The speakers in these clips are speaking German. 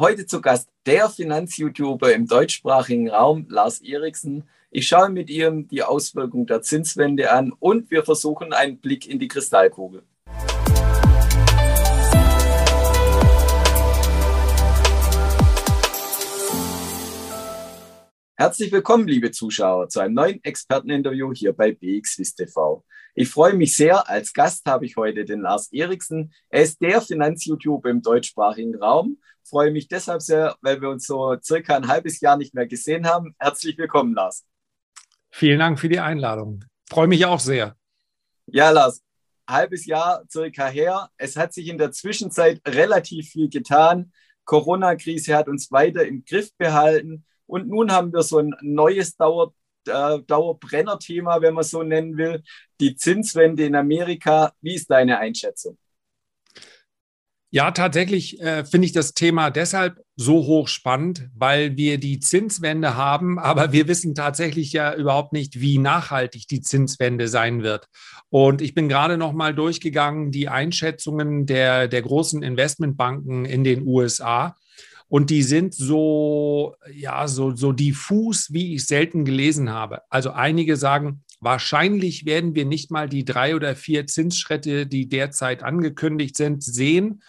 Heute zu Gast der Finanz-YouTuber im deutschsprachigen Raum, Lars Eriksen. Ich schaue mit ihm die Auswirkungen der Zinswende an und wir versuchen einen Blick in die Kristallkugel. Herzlich willkommen, liebe Zuschauer, zu einem neuen Experteninterview hier bei BXWIS TV. Ich freue mich sehr. Als Gast habe ich heute den Lars Eriksen. Er ist der Finanz-YouTuber im deutschsprachigen Raum. Ich freue mich deshalb sehr, weil wir uns so circa ein halbes Jahr nicht mehr gesehen haben. Herzlich willkommen, Lars. Vielen Dank für die Einladung. Ich freue mich auch sehr. Ja, Lars, halbes Jahr circa her. Es hat sich in der Zwischenzeit relativ viel getan. Corona-Krise hat uns weiter im Griff behalten. Und nun haben wir so ein neues Dauer, äh, Dauerbrenner-Thema, wenn man so nennen will, die Zinswende in Amerika. Wie ist deine Einschätzung? Ja, tatsächlich äh, finde ich das Thema deshalb so hochspannend, weil wir die Zinswende haben, aber wir wissen tatsächlich ja überhaupt nicht, wie nachhaltig die Zinswende sein wird. Und ich bin gerade noch mal durchgegangen die Einschätzungen der, der großen Investmentbanken in den USA. Und die sind so, ja, so, so diffus, wie ich selten gelesen habe. Also einige sagen, wahrscheinlich werden wir nicht mal die drei oder vier Zinsschritte, die derzeit angekündigt sind, sehen,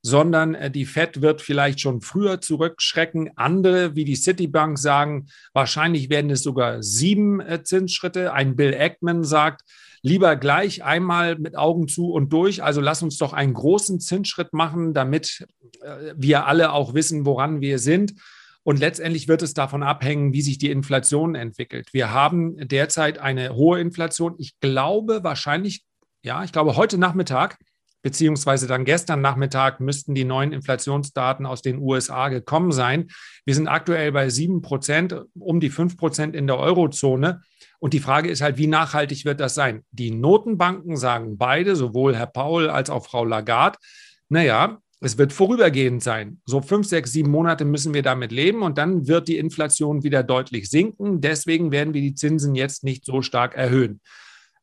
sondern äh, die Fed wird vielleicht schon früher zurückschrecken. Andere, wie die Citibank, sagen, wahrscheinlich werden es sogar sieben äh, Zinsschritte. Ein Bill Ackman sagt, lieber gleich einmal mit Augen zu und durch. Also lass uns doch einen großen Zinsschritt machen, damit äh, wir alle auch wissen, woran wir sind. Und letztendlich wird es davon abhängen, wie sich die Inflation entwickelt. Wir haben derzeit eine hohe Inflation. Ich glaube wahrscheinlich, ja, ich glaube heute Nachmittag beziehungsweise dann gestern Nachmittag müssten die neuen Inflationsdaten aus den USA gekommen sein. Wir sind aktuell bei sieben Prozent, um die fünf Prozent in der Eurozone. Und die Frage ist halt, wie nachhaltig wird das sein? Die Notenbanken sagen beide, sowohl Herr Paul als auch Frau Lagarde, naja, es wird vorübergehend sein. So fünf, sechs, sieben Monate müssen wir damit leben und dann wird die Inflation wieder deutlich sinken. Deswegen werden wir die Zinsen jetzt nicht so stark erhöhen.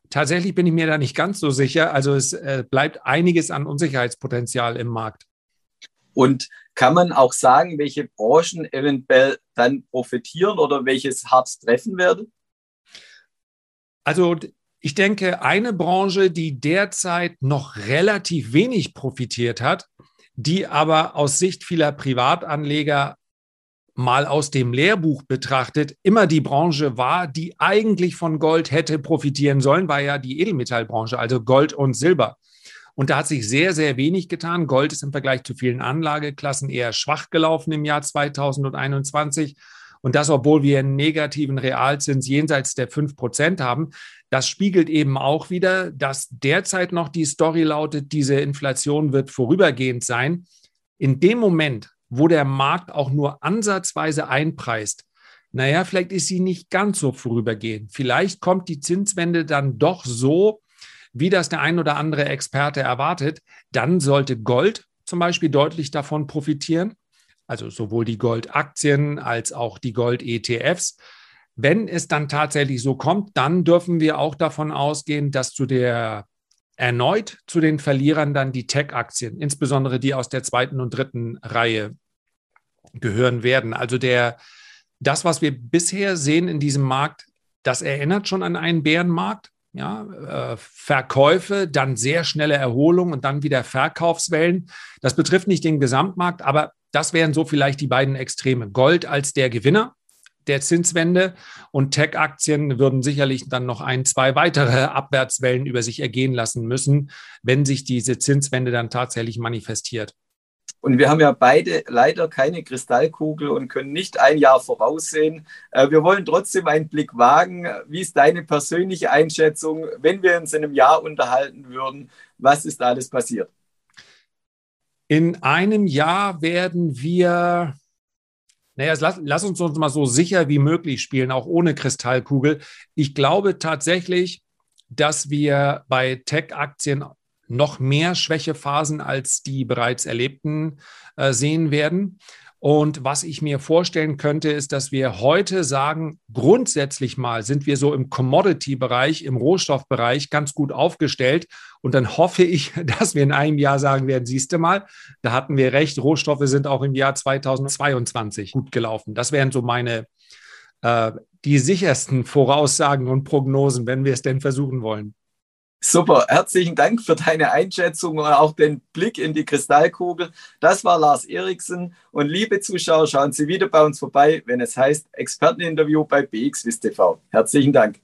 Tatsächlich bin ich mir da nicht ganz so sicher. Also es äh, bleibt einiges an Unsicherheitspotenzial im Markt. Und kann man auch sagen, welche Branchen eventuell dann profitieren oder welches hart treffen werden? Also ich denke, eine Branche, die derzeit noch relativ wenig profitiert hat, die aber aus Sicht vieler Privatanleger mal aus dem Lehrbuch betrachtet immer die Branche war, die eigentlich von Gold hätte profitieren sollen, war ja die Edelmetallbranche, also Gold und Silber. Und da hat sich sehr, sehr wenig getan. Gold ist im Vergleich zu vielen Anlageklassen eher schwach gelaufen im Jahr 2021. Und das, obwohl wir einen negativen Realzins jenseits der 5 Prozent haben. Das spiegelt eben auch wieder, dass derzeit noch die Story lautet, diese Inflation wird vorübergehend sein. In dem Moment, wo der Markt auch nur ansatzweise einpreist, naja, vielleicht ist sie nicht ganz so vorübergehend. Vielleicht kommt die Zinswende dann doch so, wie das der ein oder andere Experte erwartet. Dann sollte Gold zum Beispiel deutlich davon profitieren also sowohl die Goldaktien als auch die Gold-ETFs. Wenn es dann tatsächlich so kommt, dann dürfen wir auch davon ausgehen, dass zu der erneut zu den Verlierern dann die Tech-Aktien, insbesondere die aus der zweiten und dritten Reihe gehören werden. Also der, das, was wir bisher sehen in diesem Markt, das erinnert schon an einen Bärenmarkt. Ja, äh, Verkäufe, dann sehr schnelle Erholung und dann wieder Verkaufswellen. Das betrifft nicht den Gesamtmarkt, aber das wären so vielleicht die beiden Extreme. Gold als der Gewinner der Zinswende und Tech-Aktien würden sicherlich dann noch ein, zwei weitere Abwärtswellen über sich ergehen lassen müssen, wenn sich diese Zinswende dann tatsächlich manifestiert. Und wir haben ja beide leider keine Kristallkugel und können nicht ein Jahr voraussehen. Äh, wir wollen trotzdem einen Blick wagen. Wie ist deine persönliche Einschätzung, wenn wir uns in einem Jahr unterhalten würden? Was ist alles passiert? In einem Jahr werden wir, naja, lass, lass uns uns mal so sicher wie möglich spielen, auch ohne Kristallkugel. Ich glaube tatsächlich, dass wir bei Tech-Aktien noch mehr Schwächephasen als die bereits erlebten äh, sehen werden. Und was ich mir vorstellen könnte, ist, dass wir heute sagen, grundsätzlich mal sind wir so im Commodity-Bereich, im Rohstoffbereich ganz gut aufgestellt. Und dann hoffe ich, dass wir in einem Jahr sagen werden, siehst du mal, da hatten wir recht, Rohstoffe sind auch im Jahr 2022 gut gelaufen. Das wären so meine, äh, die sichersten Voraussagen und Prognosen, wenn wir es denn versuchen wollen. Super, herzlichen Dank für deine Einschätzung und auch den Blick in die Kristallkugel. Das war Lars Eriksen und liebe Zuschauer, schauen Sie wieder bei uns vorbei, wenn es heißt Experteninterview bei BXWIST TV. Herzlichen Dank.